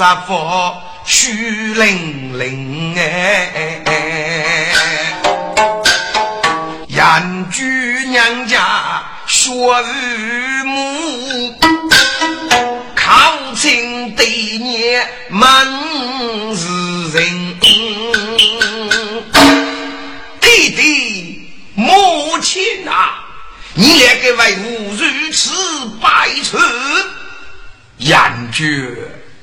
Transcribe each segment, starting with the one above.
杀佛虚灵灵哎，燕居娘家学父母，靠近对年满是人，弟弟母亲啊！你两个为吾如此百出，厌绝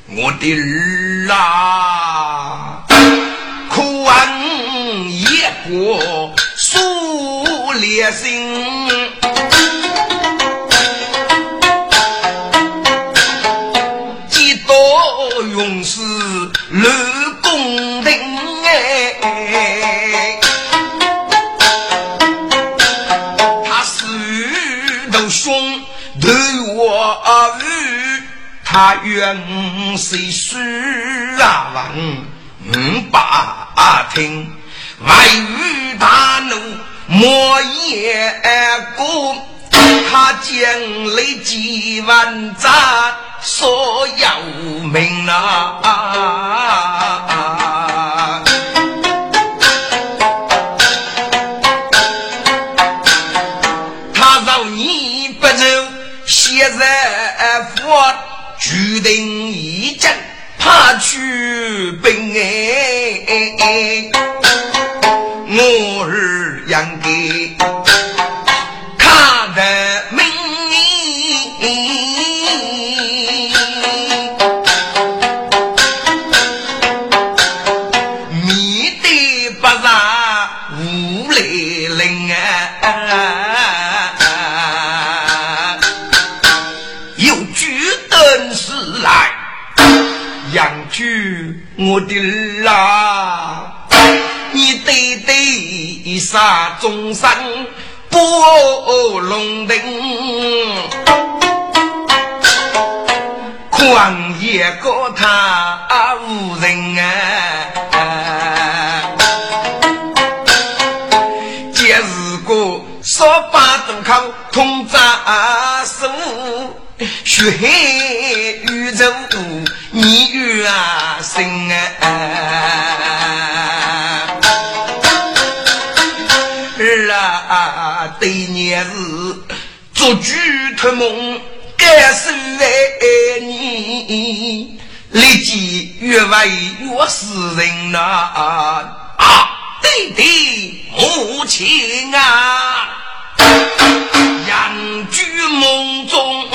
我的儿啊！苦恨也过数烈心，几多勇士立功名哎。他原是书啊王把听外语大怒莫言过他将累几万战所有名啊。他让你不走现在我决定一战怕去兵哎，我日养给我的儿啊，你对对杀众生不龙定，旷野高他无人啊，今日个说法都靠通扎手。血海宇宙，你与啊生啊！儿啊，对年是做主托梦，感受爱你，立即越为越是人呐！啊，弟弟母亲啊！养居梦中，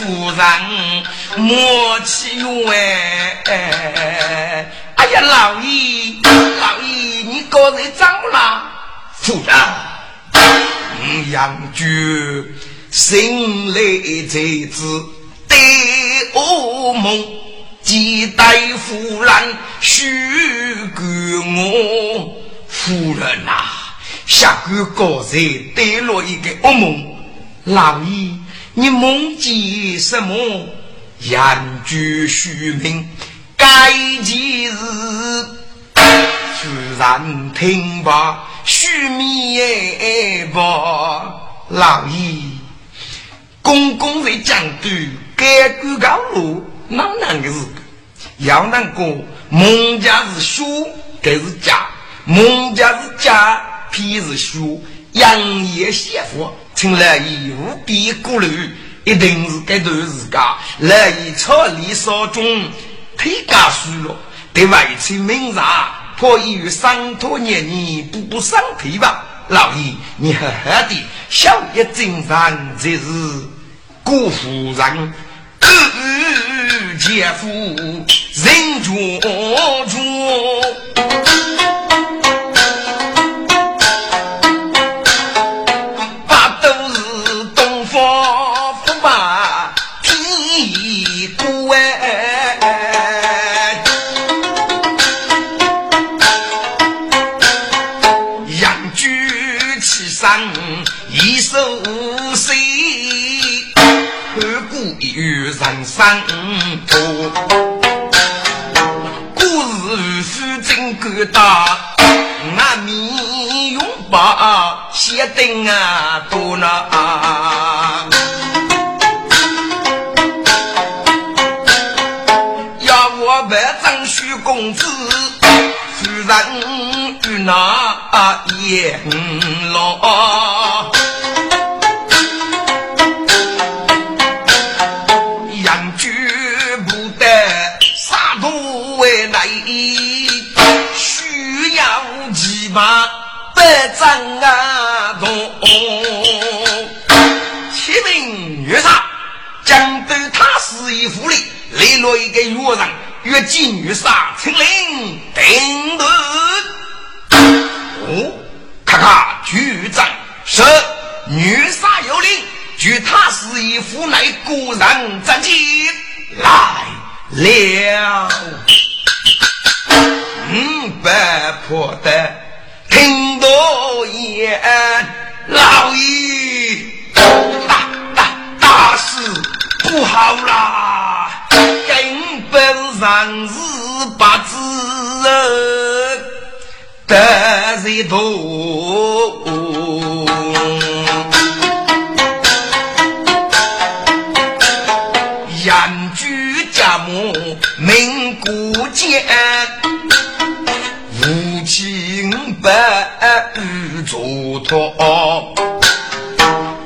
夫人莫欺冤！哎呀，老爷，老爷，你个人走了？夫人，养居。心来才知，对噩梦，几代夫人许给我。夫人呐，下个高才得了一个噩梦，老爷，你梦见什么？言句虚名，该几日？突然听罢，须弥吧，老爷，公公在江边该过高路，哪能个事？要难过，孟家是兄，该是家。孟家是家，偏是兄，杨业媳妇，请来义务必顾虑，一定是该段时间来以草里少中，推家输了，对外亲名茶，可以与伤托年年补补伤腿吧。老爷，你好好的，小爷精神才是辜夫人，姐夫人中中。人生途，故事书真够大，那面用把写定啊多呢。要我拜张徐公子，夫人那阎罗。把百丈啊动，启明月杀，将对他死一府里来了一个月上，越进越杀，请令定夺。哦，咔咔，局长是女杀有令，据他死一府内果然战绩来了，嗯，白破的。听到言，老爷，大大大事不好啦！根本上是把子得罪多，严居家母命孤贱。百与嘱托，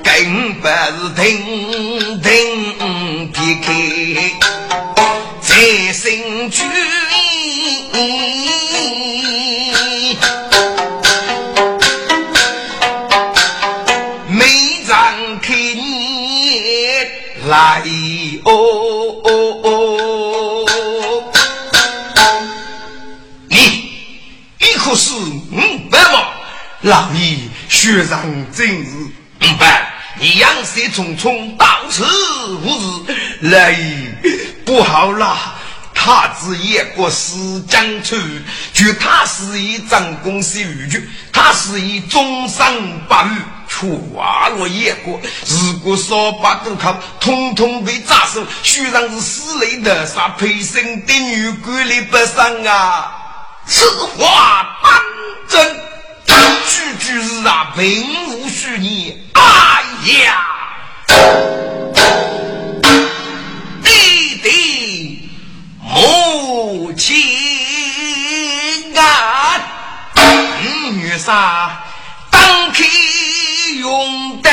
根本是听老爷学上真是五百。你养色匆匆，到此无事，来不好了。他子也过是江川，据他是以张公司御局，他是以终身八日却瓦落野过。如果少把都靠，统统被扎手。虽然是死雷的杀，陪生的女鬼里不上啊。此话当真，句句是啊，并无虚拟。哎呀，弟弟母亲啊，女婿当开用的。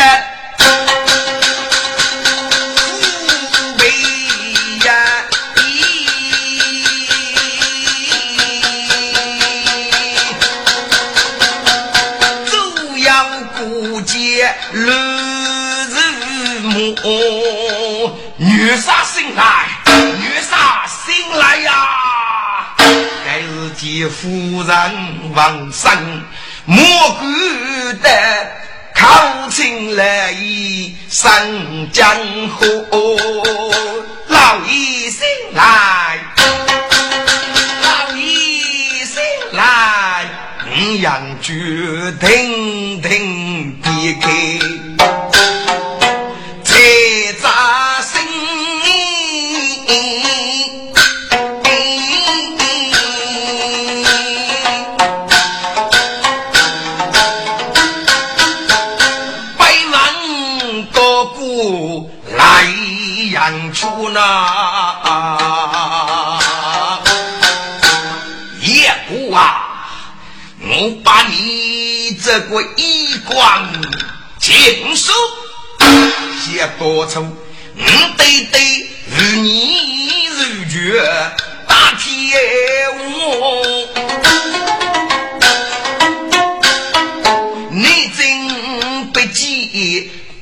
哦女煞醒来，女煞醒来呀！该是见夫人王生，莫顾得考勤来一身江湖。老爷醒来，老爷醒来，五羊决定。这个衣冠禽兽，写多出，我对对与你如绝大天王。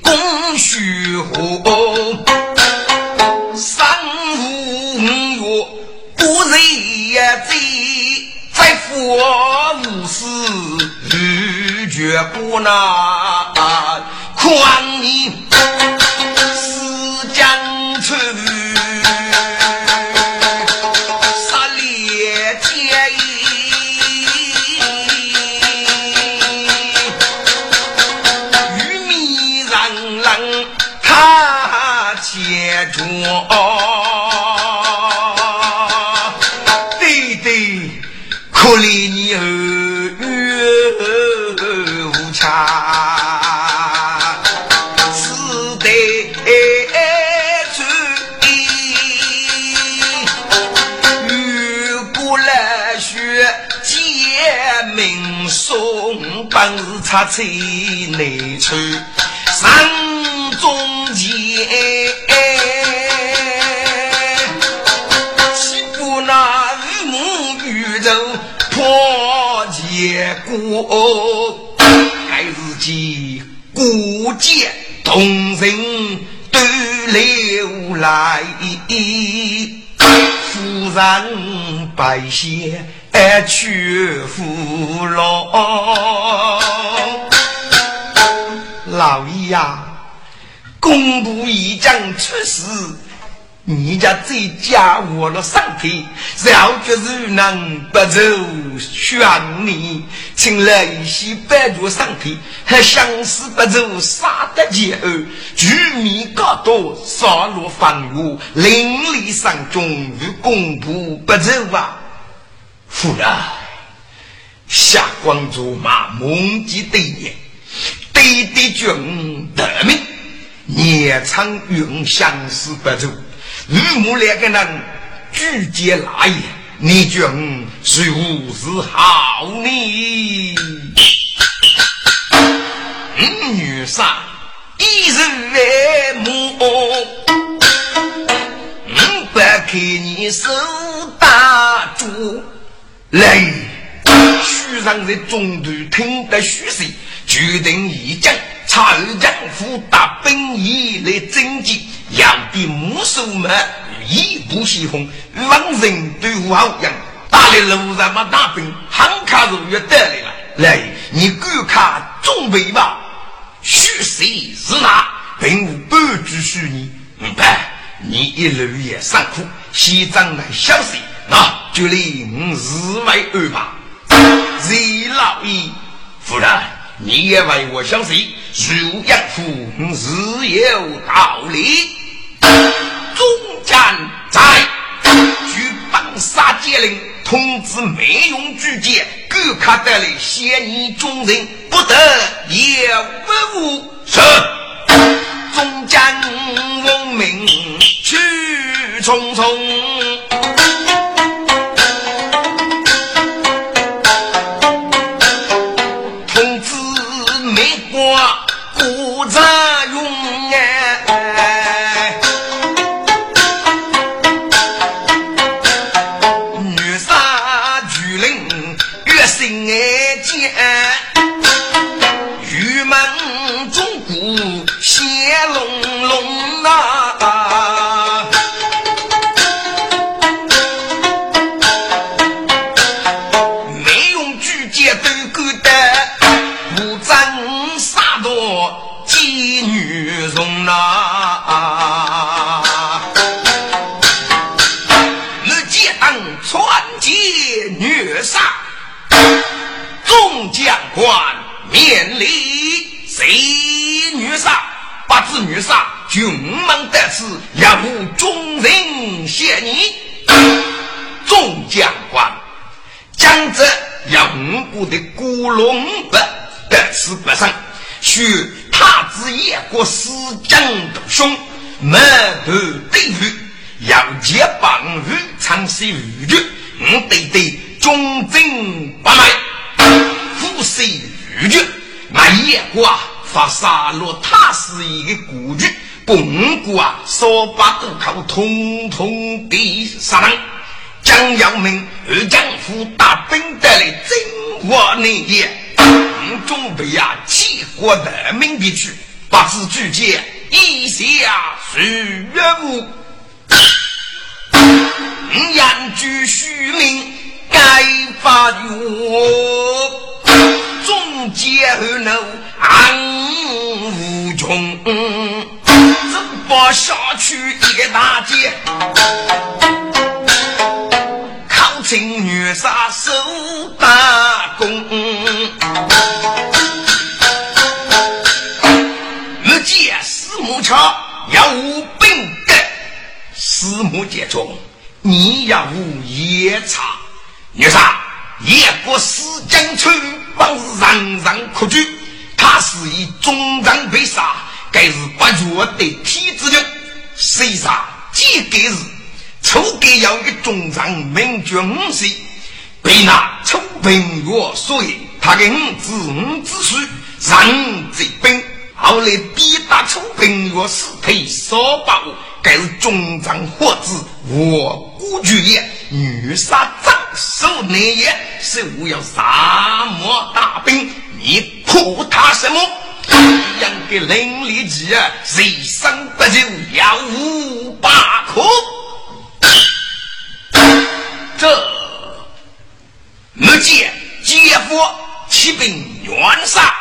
公虚火，三五月不日也在，在佛无事如绝不那宽你四江村。对对，可怜你后插翠内处，山中间。结果还是见孤剑同人都流来，夫人百姓却服了。老老爷呀，公布一将出事。你家这家我了上天，绕决如能不走悬念，请来一些白族上天，还相思不走杀得劫恶，居民高多杀戮繁华，邻里上中与公仆不走啊！夫人，下官卓马梦记对言，对对君得命，夜长云相思不走。与母两个人举剑来也，你觉是无是好呢？女杀一人来母，我不给你手打住。来，徐上在中途听得虚实，决定一将。曹将府大本营来征集，要的木手们一步西风，往人对付好样，打的路上嘛大兵，汉卡如约得来了。来，你观看准备吧。虚实是哪？并无半句虚拟。明白？你一路也辛苦，西藏来消息，那就令日为安排。李老爷夫人。你也为我相信，如养父是有道理。中将在举棒杀戒令，通知没用举荐，各卡得来先你众人不得也不误。是中将闻命去匆匆。将官面里谁女杀，不知女杀，君门得此，要无众人谢你。众将官，将这杨国的古龙不得此不胜，须太子燕国司将独兄，满头对付，是玉绝，我对对忠贞不昧，虎视玉绝，那夜瓜发杀戮，他是一个孤绝，本国啊，说把渡口通通地杀人。将要命，二将府大兵带来征我内业，我准备呀，齐国人民地区，八字举荐，以下许愿物。言居虚名，该发愿，总结后怒暗无穷，怎不下去一个大劫？请女杀守大功，我见四目桥要无兵的，四目节中你要无夜叉，女杀夜过四江村，帮人人可惧。他是以中长被杀，该是不弱的体之人，谁杀？几个日？初给要一个中长名爵五岁，被那楚平月所以他给五子五子孙让这兵，后来逼打楚平月尸体烧爆，该是中长伙子我孤举也，女杀张手内也，是我要沙漠大兵，你破他什么？一样的凌厉计啊，人生不就要无把可？这，我见姐夫起兵冤杀，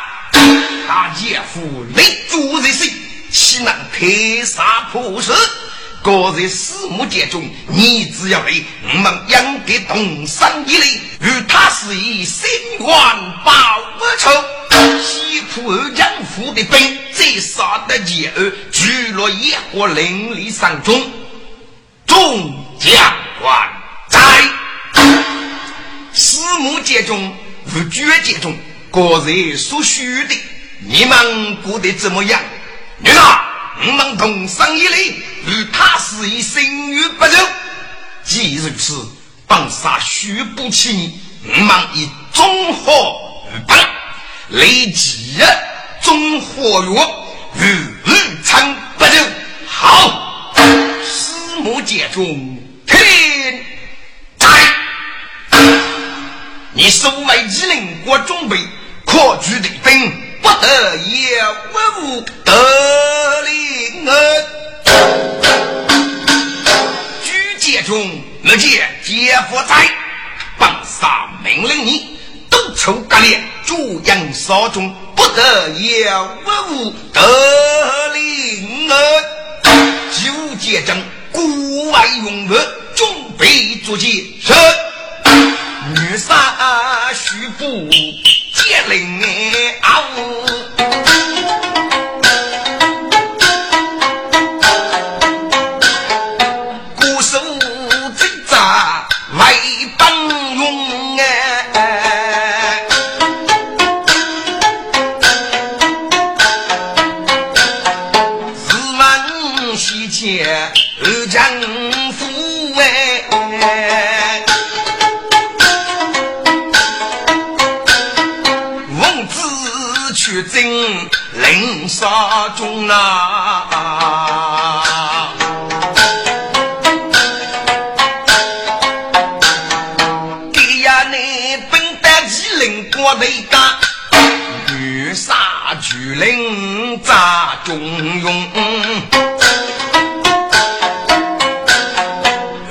大姐夫立足在身，岂能退杀破事？各在四目间中，你只要来，我们养的东山一类，与他是以心愿报不仇。西浦二将府的兵，再杀得姐儿，聚落野火凌厉上中，众将官。在四目界中，无绝界中，个人所需的，你们过得怎么样？女儿，我们同生一类，与他是以生育不柔。既如此，本杀须不起你，我们以综合与本，立即综合药，与日常不柔。好，四目界中听。你守卫机灵，我准备可举的兵，不得也无得令儿。举节中，我见姐夫在，本杀命令你，都抽割裂，主阳烧中，不得也无得令儿。九节中，国外用我准备作战，是。女杀须不接令啊！呜沙中啊，给呀你本带机灵过头干，女杀巨灵咋中用？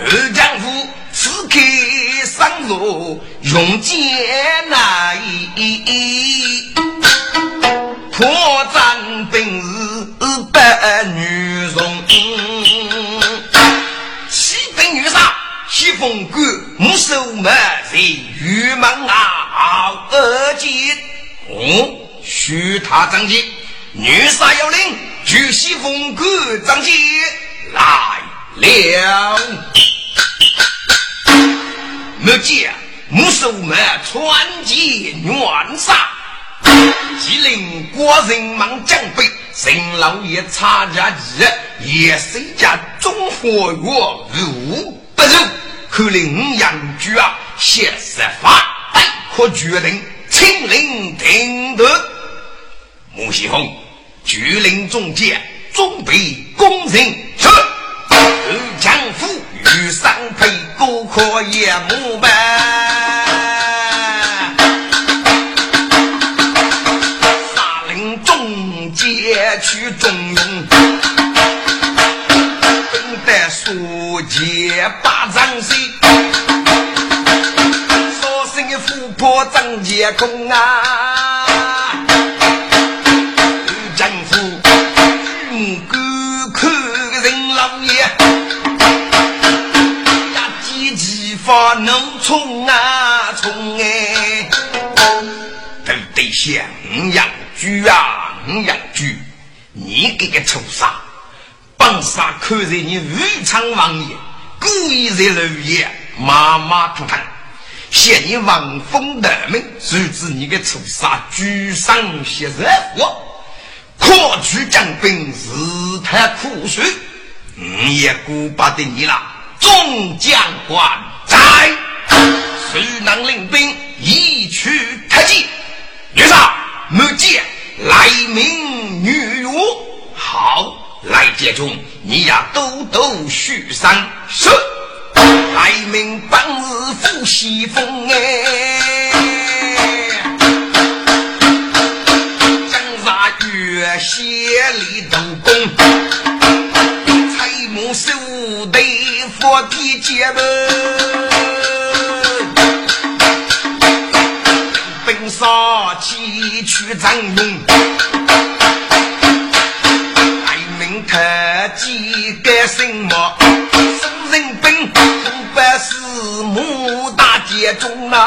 二丈夫此刻上路用剑来。破绽本是百女容，七分女杀，七风骨，木手门在玉门啊，二姐，哦，许他张杰，女杀有令，举西风骨张杰来了，没见木手门传奇元杀。吉林国人忙将备，陈老爷插家旗，也谁家中火药如不入，看来五杨局啊，写实法，待可决定，亲临听得。穆西红，举令中将，准备攻城。是。将府与上配，各可也木板。去中用，等待书记把张西，说声富婆张杰空啊。发能冲啊，冲哎，都得想养猪啊，养猪！你这个畜生，本杀看在你武昌王爷故意在楼爷马马虎虎，嫌你望风得名，阻止你个畜生居上写热火，扩取将兵日太苦水，你也顾不得你了，众将官。在，谁能领兵一去太极？女杀木剑来明女武，好来接中，你呀都都续上是来明本日赴西风哎，江杀月斜里斗功，彩木手得佛地接门。去张勇，爱民特技干什么？生人本不管是母大街中啊，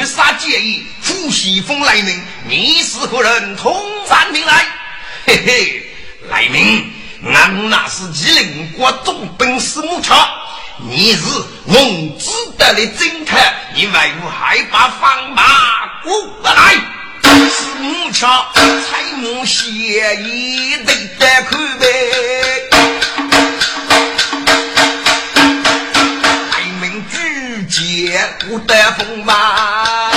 儿女杀介意，呼西风来明，你是何人？通山兵来，嘿嘿，来明，俺那是吉林国总兵司木桥。你是蒙知的的侦探，你为何还把方马过来？是木桥采木协议得得看呗。也不得风马，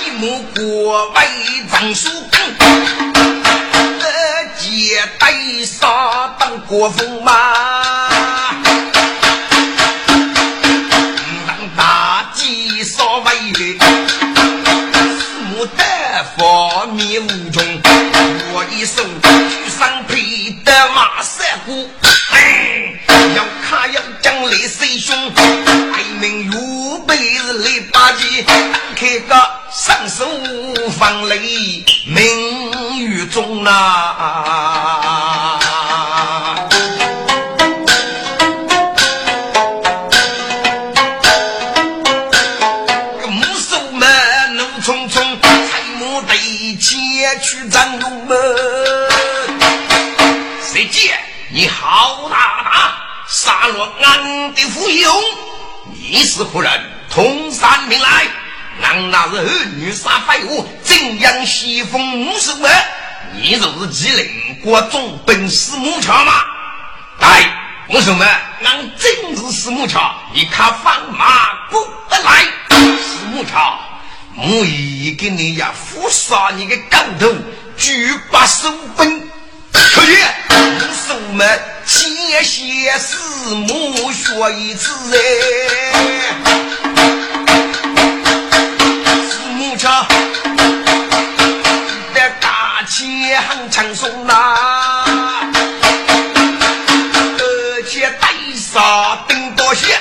一木过为藏书带杀当国风嘛，手放雷名于中啊。去战龙门，谁见你好大胆杀了俺的父兄？你是何人？通山命来，俺那是儿女杀废物，怎样西风五十万？你就是吉林国中本司木桥吗？来，我说们，俺真是司木桥，你看放马过来，司木桥。我已给你呀，扶杀你个狗头，举把手兵，可以，手们谢谢师母说一次哎，车，的大街很轻松呐。而且带上登高鞋，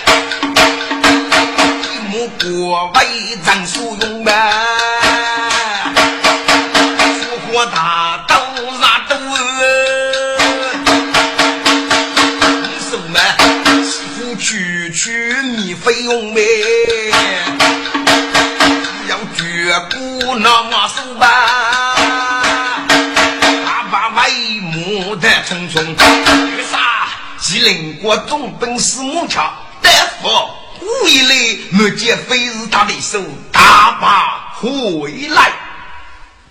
一目过外人所用嘛。复活大刀拉刀，你什么？师傅区区你费用没？那么手吧，阿爸外母的匆匆，为啥？吉林国总本是木桥，大夫无一类没见非是他的手，大把回来。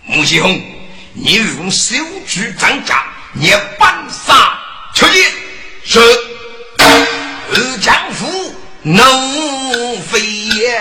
穆西红，你用手举张家，你。半杀出去是。二丈夫能飞也，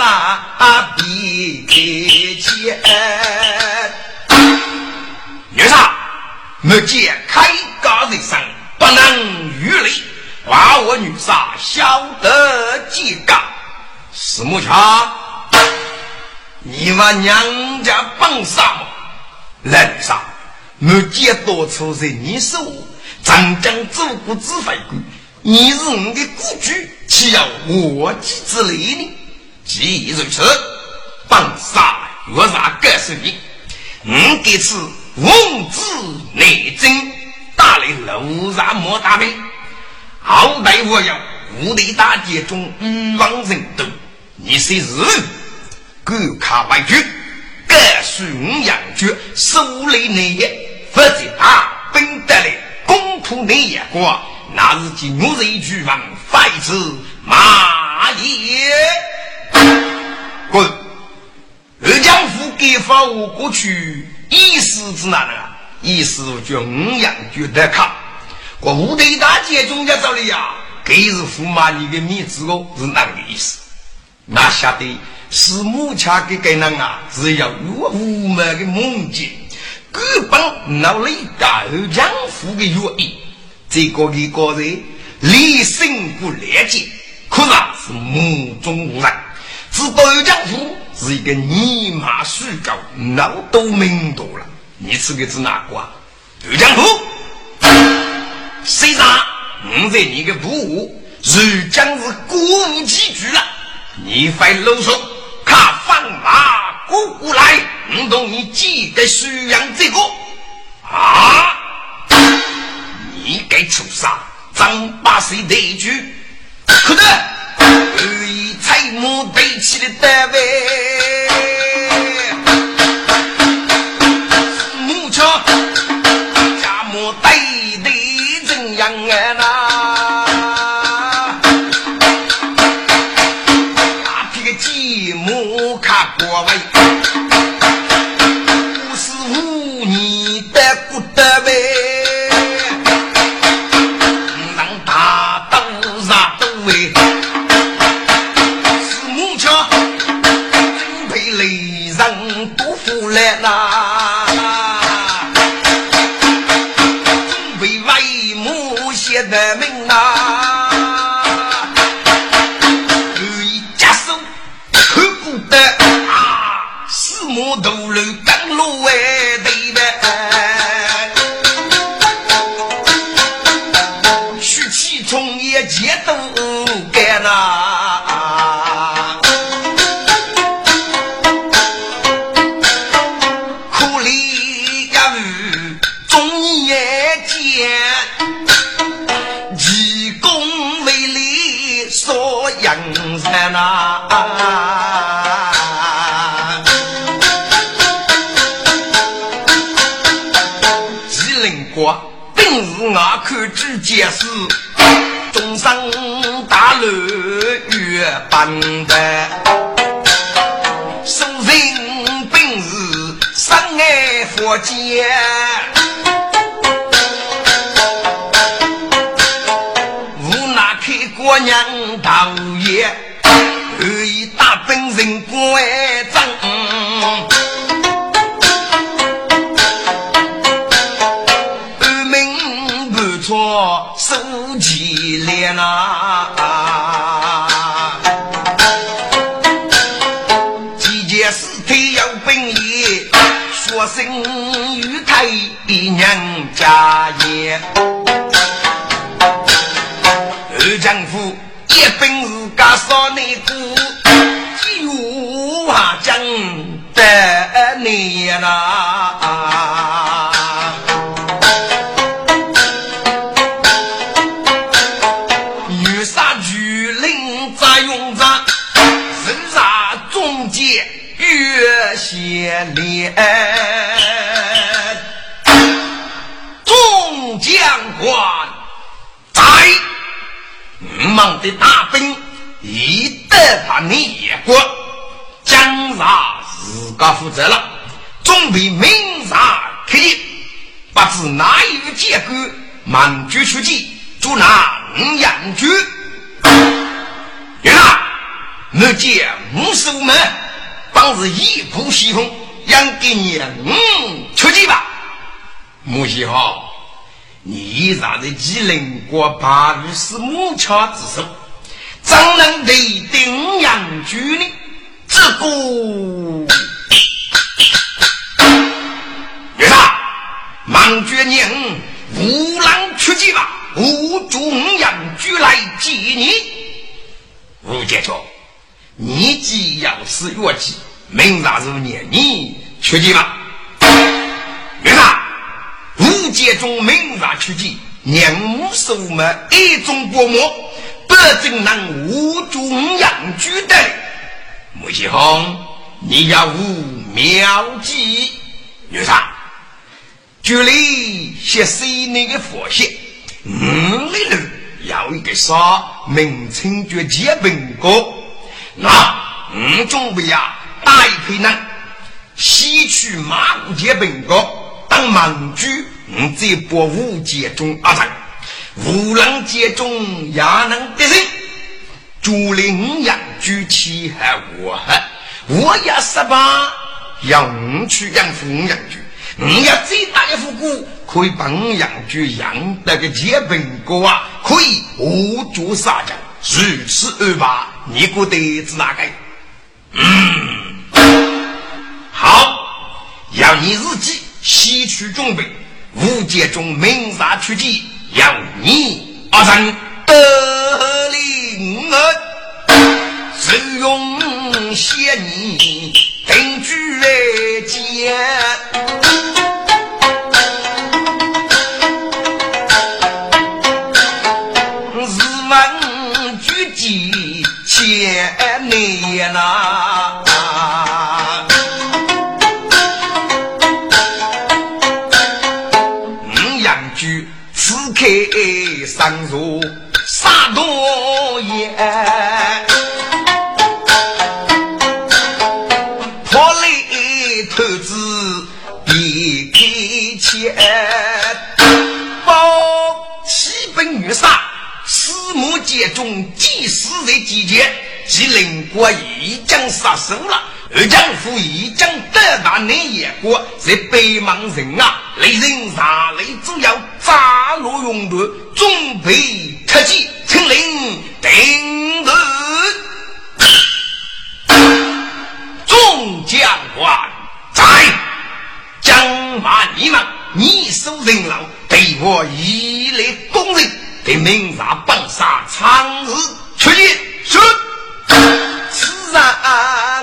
杀比肩。没见开高人生不能御礼，把我女杀晓得几个？石木桥，你们娘家帮啥么？来杀，没见多处在你手，长江走过指挥官，你是我的故居，岂要我己之理呢？既如此，帮杀若啥告诉你，我这次。奉旨内征，打来楼上莫大兵。好歹我要五雷大捷中欲望人多，你是日赶卡外军，敢属五阳军守内内业，否则大兵得来攻破内业国，那是今日一句王，废之马也。滚！二将府给发我过去。意思是哪能啊？意思叫五羊觉得卡，我五队大姐中间找的呀，给是驸马你的面子哦，是哪个意思。那晓得是木恰给给人啊，是要有五马的梦境，根本脑里大二将府的原因。这个一个人理性不了解，可是是目中无人，知道二将府。是一个尼玛虚高，脑都明多了。你是个是哪个啊？刘江湖，谁上？我在你的部屋，如将是过无几句了。你快啰嗦，看放马过来，我同你记得徐阳这个啊！你该出杀，张八岁的句，可得。彩木堆起的单位，生与太娘家业，二丈夫一本是家少内子，九华将得你啦。连，忙的大兵一得把灭国，江杀自个负责了，准备明杀开业，不知哪有结果，满军出击，就拿五阳军，呀，我见五十五门。当时一股西风，让给你嗯出去吧。母西好，你让的吉林国八日是木桥之首，怎能对定阳军呢？这个，女啥？忙绝娘，无郎出去吧，无中阳军来接你。吴杰说。你既要是越级，明日如年，你出去吧。原来五界中明日出击，娘母是我们一种国母，不仅能无中养居的。穆西红，你要无妙计。女啥？这里写谁那个佛写？嗯，里头要一个啥名称叫结本国。那我准备呀，带一批人西去马武街本国当盟主，我再把武节中阿战，无人接中也能得胜。竹林杨举起还我，我也十八，要五去养父杨举，你要再大一副鼓，可以帮杨举养那个接本国啊，可以无足杀将。如此安排，你觉得是哪个？嗯，好，要你自己西去准备，五节中明杀出击，要你阿三得令儿，只用谢你定居间。你呐，上如杀多眼，破雷头子别开钱，包七本御杀，四目剑中几时在集结。吉林国已经杀手了，二将府已经得大南野国，在北莽人啊，雷人杀雷主要扎罗用途，准备特击，请令定夺。众将官在，将马你们你守人牢，对我以来攻人，对明察本杀长日出击，是。此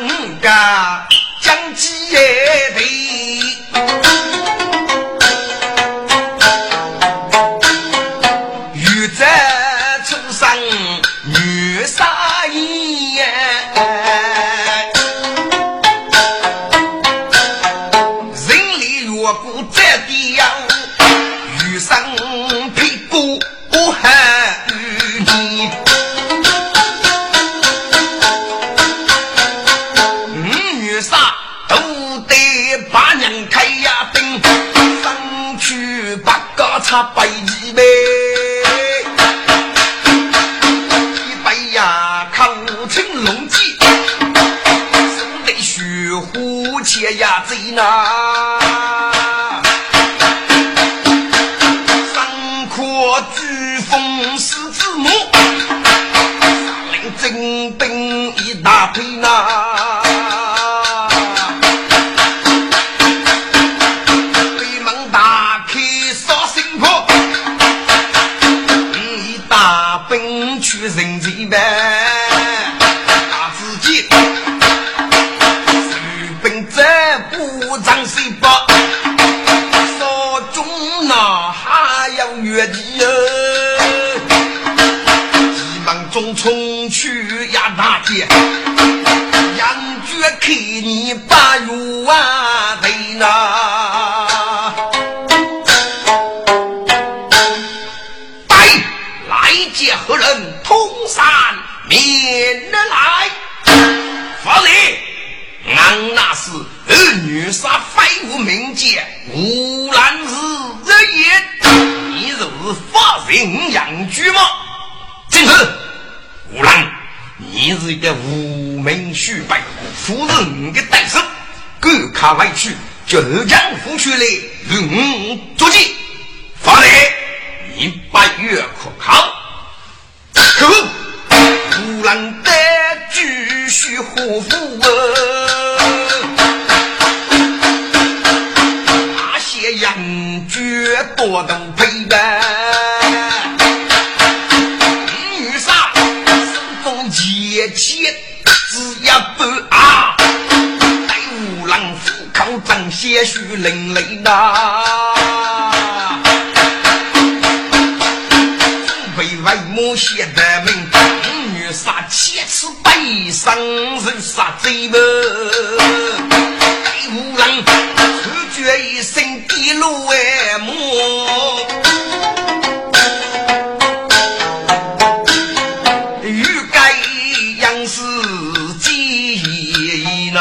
人家将计对，欲呐，快去叫二将夫去来与我作计。发来，你八月可靠？可恶！无人得继续护夫那些人绝多都正鲜血淋漓呐，被为母写的名，女杀七次悲伤人杀贼么？待五郎突觉一声低落哎母。那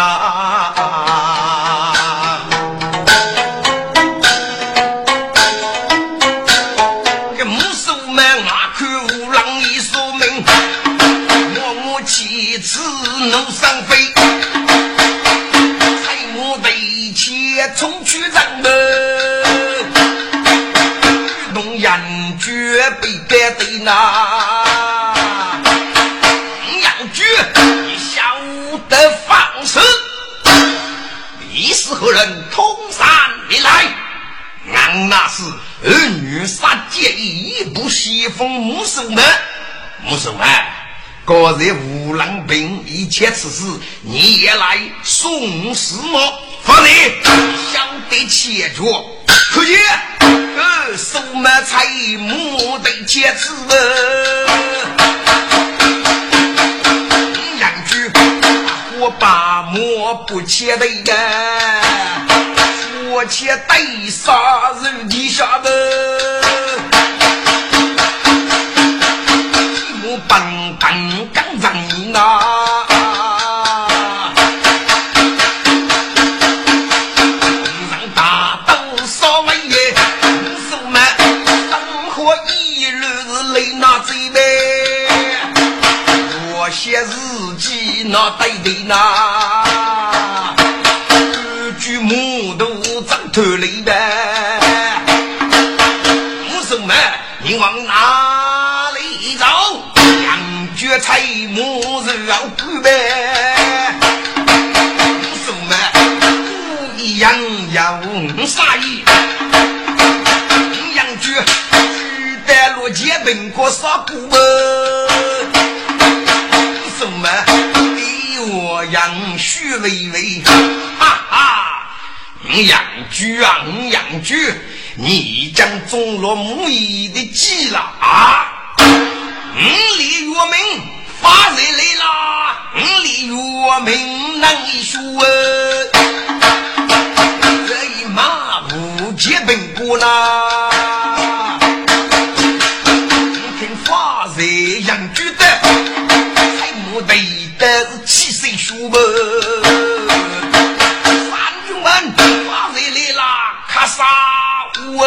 个人无郎兵，一切此事你也来送死吗？放你晓得切着，可以。呃，手么菜木的茄子，两句我把馍不切的呀，我切带杀人的下的，让拿。那对的那，呗。武松们，不一样要杀意。杨觉举得落结本过杀过么？武松们。杨须微微，哈哈！杨居啊，杨居，你将中了母仪的计了啊！五里月明发财来啦！五里月明难一说，这一马无结本过啦！你听发财杨居的，才没得。但是七岁学么？三军们发财来啦！卡萨我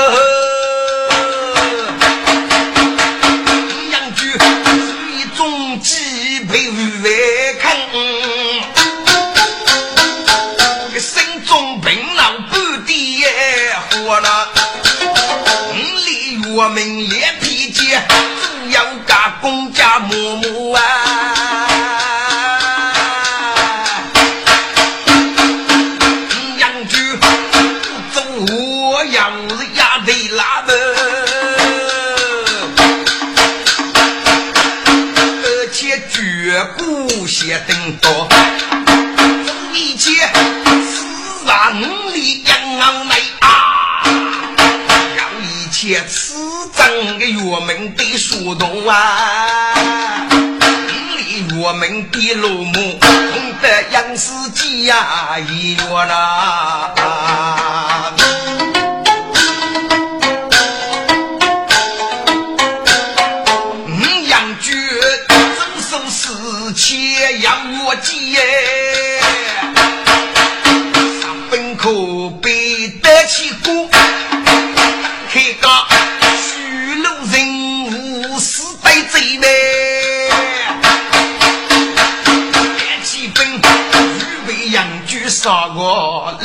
里月明脸皮尖，只要干公家嬷嬷啊！些等到一切自然里养来啊，让一切此正的月明的树洞啊，里月明的落幕，红得杨司机呀，一月啦。嗯，杨局遵守死切要我记耶，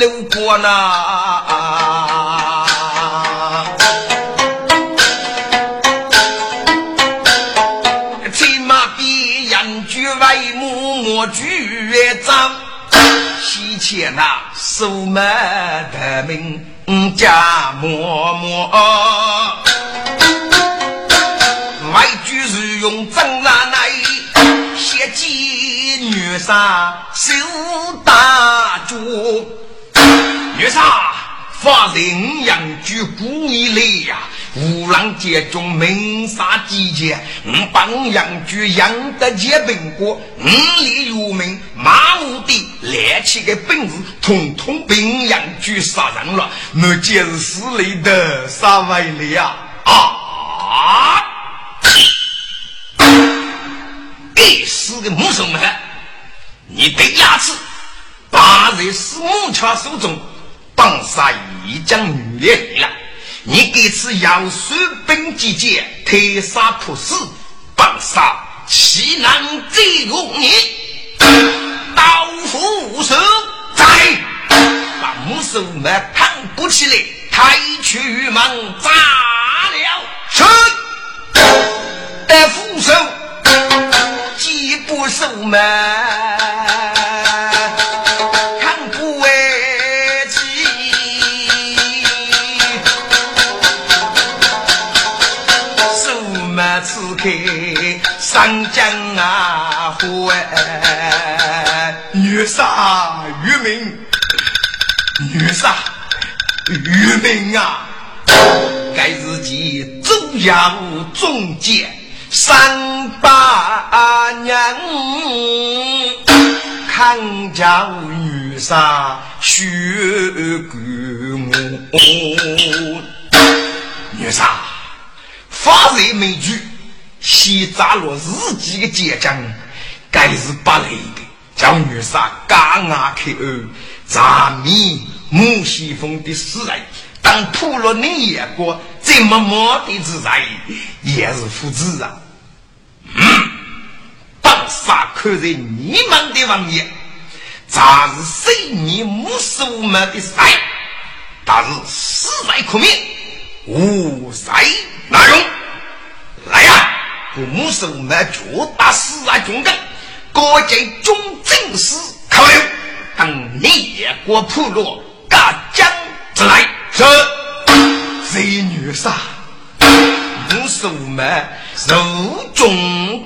我六国呐！骑马比人举为母，莫举张。西前呐，苏门的名家默默，外举是用真拿来写妓女杀，手打住，女杀发人养居故意来呀！五郎街中门杀几件，五帮养居养得结本国，五里有名马武的来起个本事，统统被养居杀人了。那就是死里的杀外了呀！啊！该死的木头们，你的牙齿！把在是木枪手中，绑杀一将女烈了。你给此要水本集结，特杀普死，绑杀西南贼恶你，刀斧手在，把木手们扛不起来，抬去门砸了，是得斧手，几步手门。女杀渔民，女杀渔民啊！该日记周要中间三八年，看家女杀血骨母，女杀发人美句。西扎罗自己的结将，该是不累的。将女杀刚牙开二，咱们木西风的死人，当破了你眼光，这么么的之人，也是父子啊。嗯，当杀看在你们的王爷，咱是谁你木苏们的赛，但是死在可灭，无赛难容。来呀！父母是我们绝大四啊军根，各界忠正士考虑，等列国破落，大将之来。是贼女杀，母是我们受忠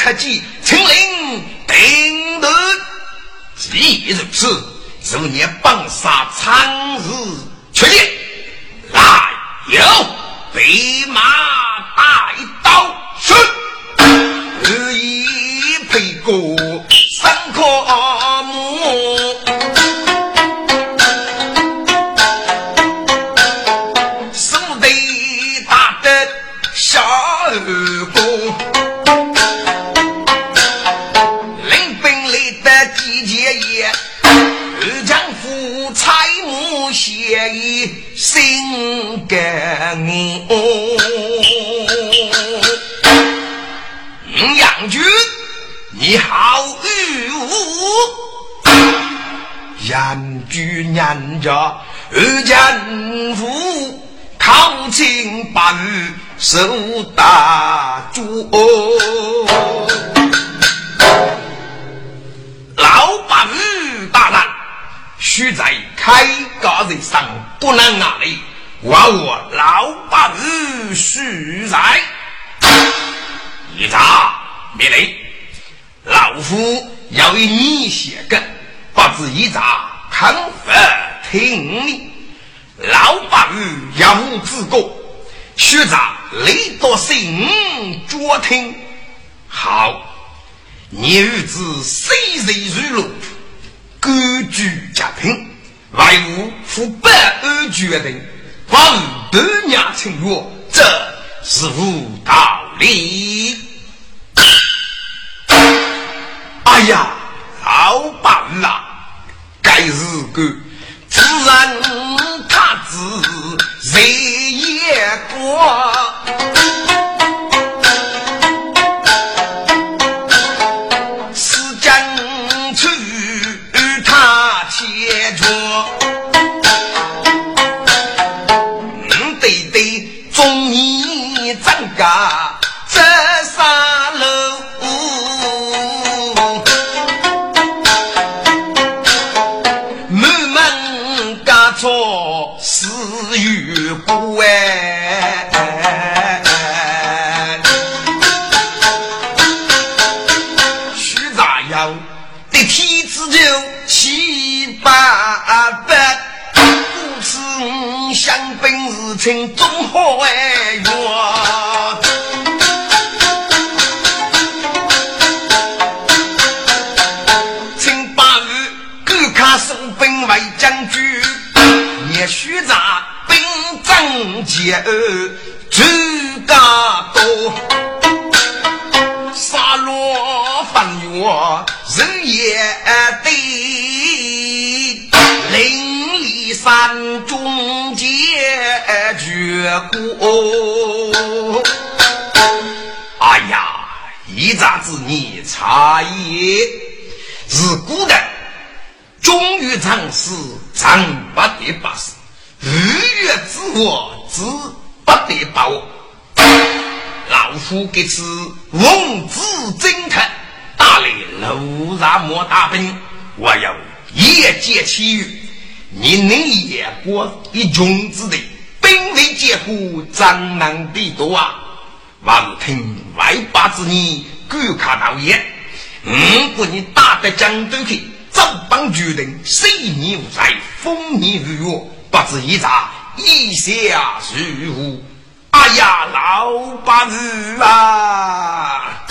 口越特急，请令定夺。既如此，十年绑杀苍日确定。来，有杨军念着二将父，靠近八日受大主，老八日大难，须在开。高人上不能哪里，我我老八日须在。一查命令，老夫要与你写个，不知一查肯否听你？老八日要无自过，须查雷多心脚听。好，你儿子虽然如路，根据家贫，外务负百二决定，把二娘情约，这是无道理。哎呀，老板啊，该是个自然他子日夜过，请中华万元，请八日赶卡收兵为将军，也许在兵争前最大多，杀戮翻越日夜的凌厉山中。绝过，哎呀！一杂子你差也，是古代忠于长史，长不得把事；日月之我，子不得把握。老夫给此文字侦探，打来楼上莫大兵，我要夜见其余，你能也过一穷之地。兵为结果，战难必多啊！王听外八之言，敢看道言。如果你打得江东去，走邦决定，谁年无灾，丰年如月，不知一查，一下如何？哎呀，老八子啊！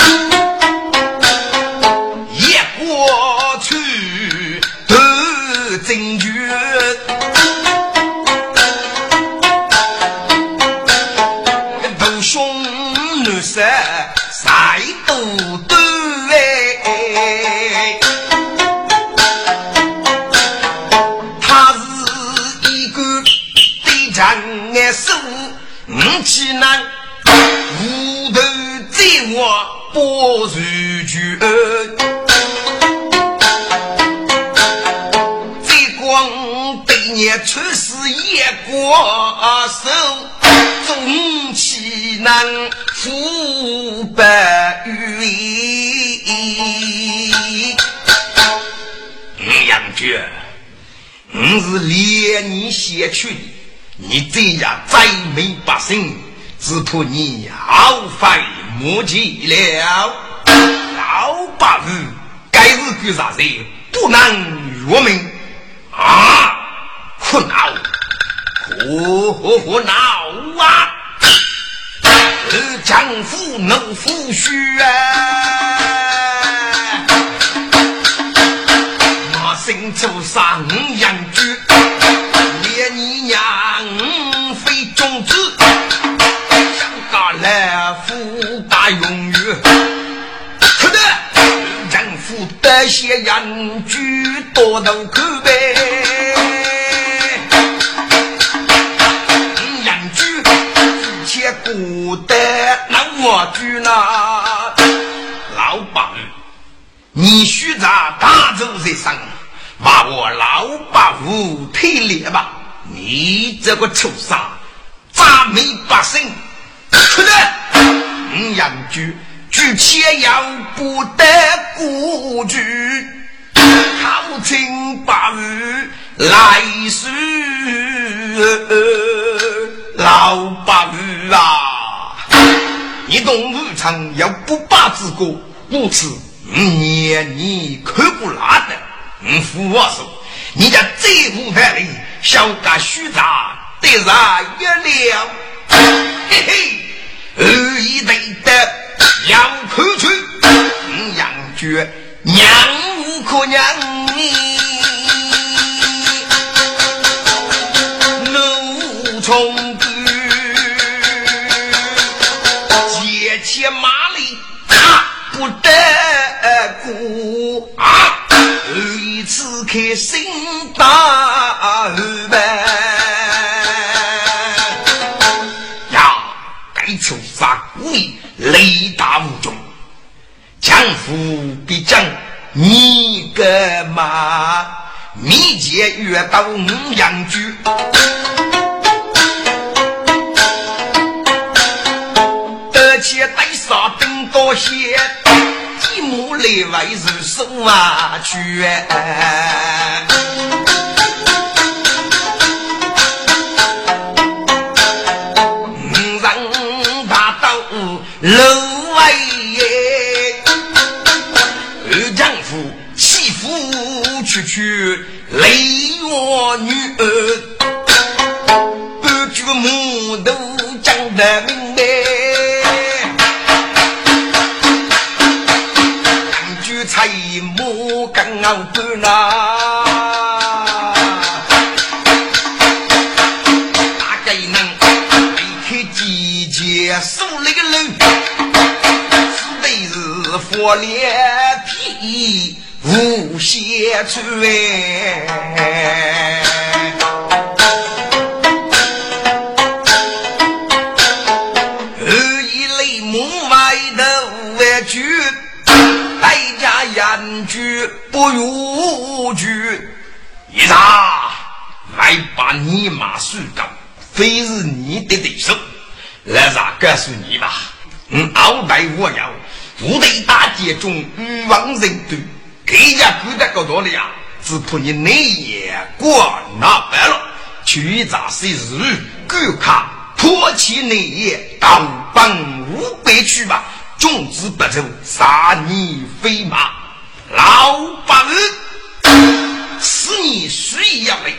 五气难，无头在我不如绝，再光对你出事也过手。中气难负百余五杨觉，我是连你先去的，你这样再没百姓，只怕你耗费莫及了。老八子，该是个啥子？不能越命啊！困恼。呼呼呼闹啊！二丈夫能夫婿啊！我心走上阳，些人居多头口呗。不得那我去呢，老板，你须在大周在上，把我老板五退列吧！你这个畜生，咱没百姓，出来！五羊居举千羊不得过去，靠近八五来世老八鱼啊，你懂武昌有不败之歌，故此念你可不拉的，嗯，服我说，你家这副牌里小个虚杂得上一了，嘿嘿，二一对杨觉娘无可娘你。从军，借钱马力大不得过啊！一次开心大办呀！该出发故意雷大无中，江湖你个嘛？密接越到五阳居。且带上兵多些，一目内外是手啊去。五人大刀楼去泪我女儿，半句木头讲得明白。老板呐，大概能离开季节，送那个人，只得是火脸皮无限穿。二一类门外的玩具。不如句，一查还把你马输干，非是你的对手。来啥告诉你吧，嗯，鳌拜我要部队大捷中欲望人多，给家孤单搞多了呀，只怕你内眼过那白了，去查谁日赶卡破其内眼，到奔五百去吧，众子不走，杀你飞马。老八日，此你需要的，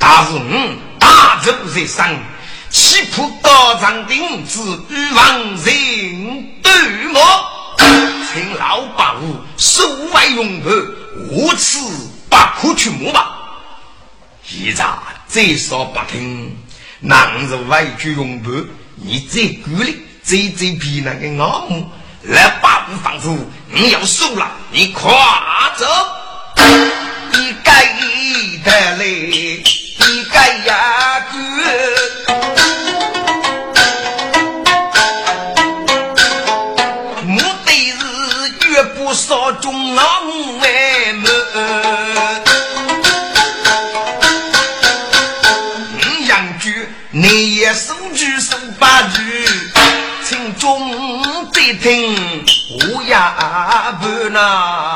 但是我大走在上，岂不高长定子与王人对吗？请老八五手外用后，无此不可去摸吧。现在再说不听，男子外去用步，你再鼓励，再再比那个阿母。来八五房子，你要收了，你快走！一盖的嘞，一盖呀哥，少中老外们，你养居，你也收据收八句，请中。听我呀不呐。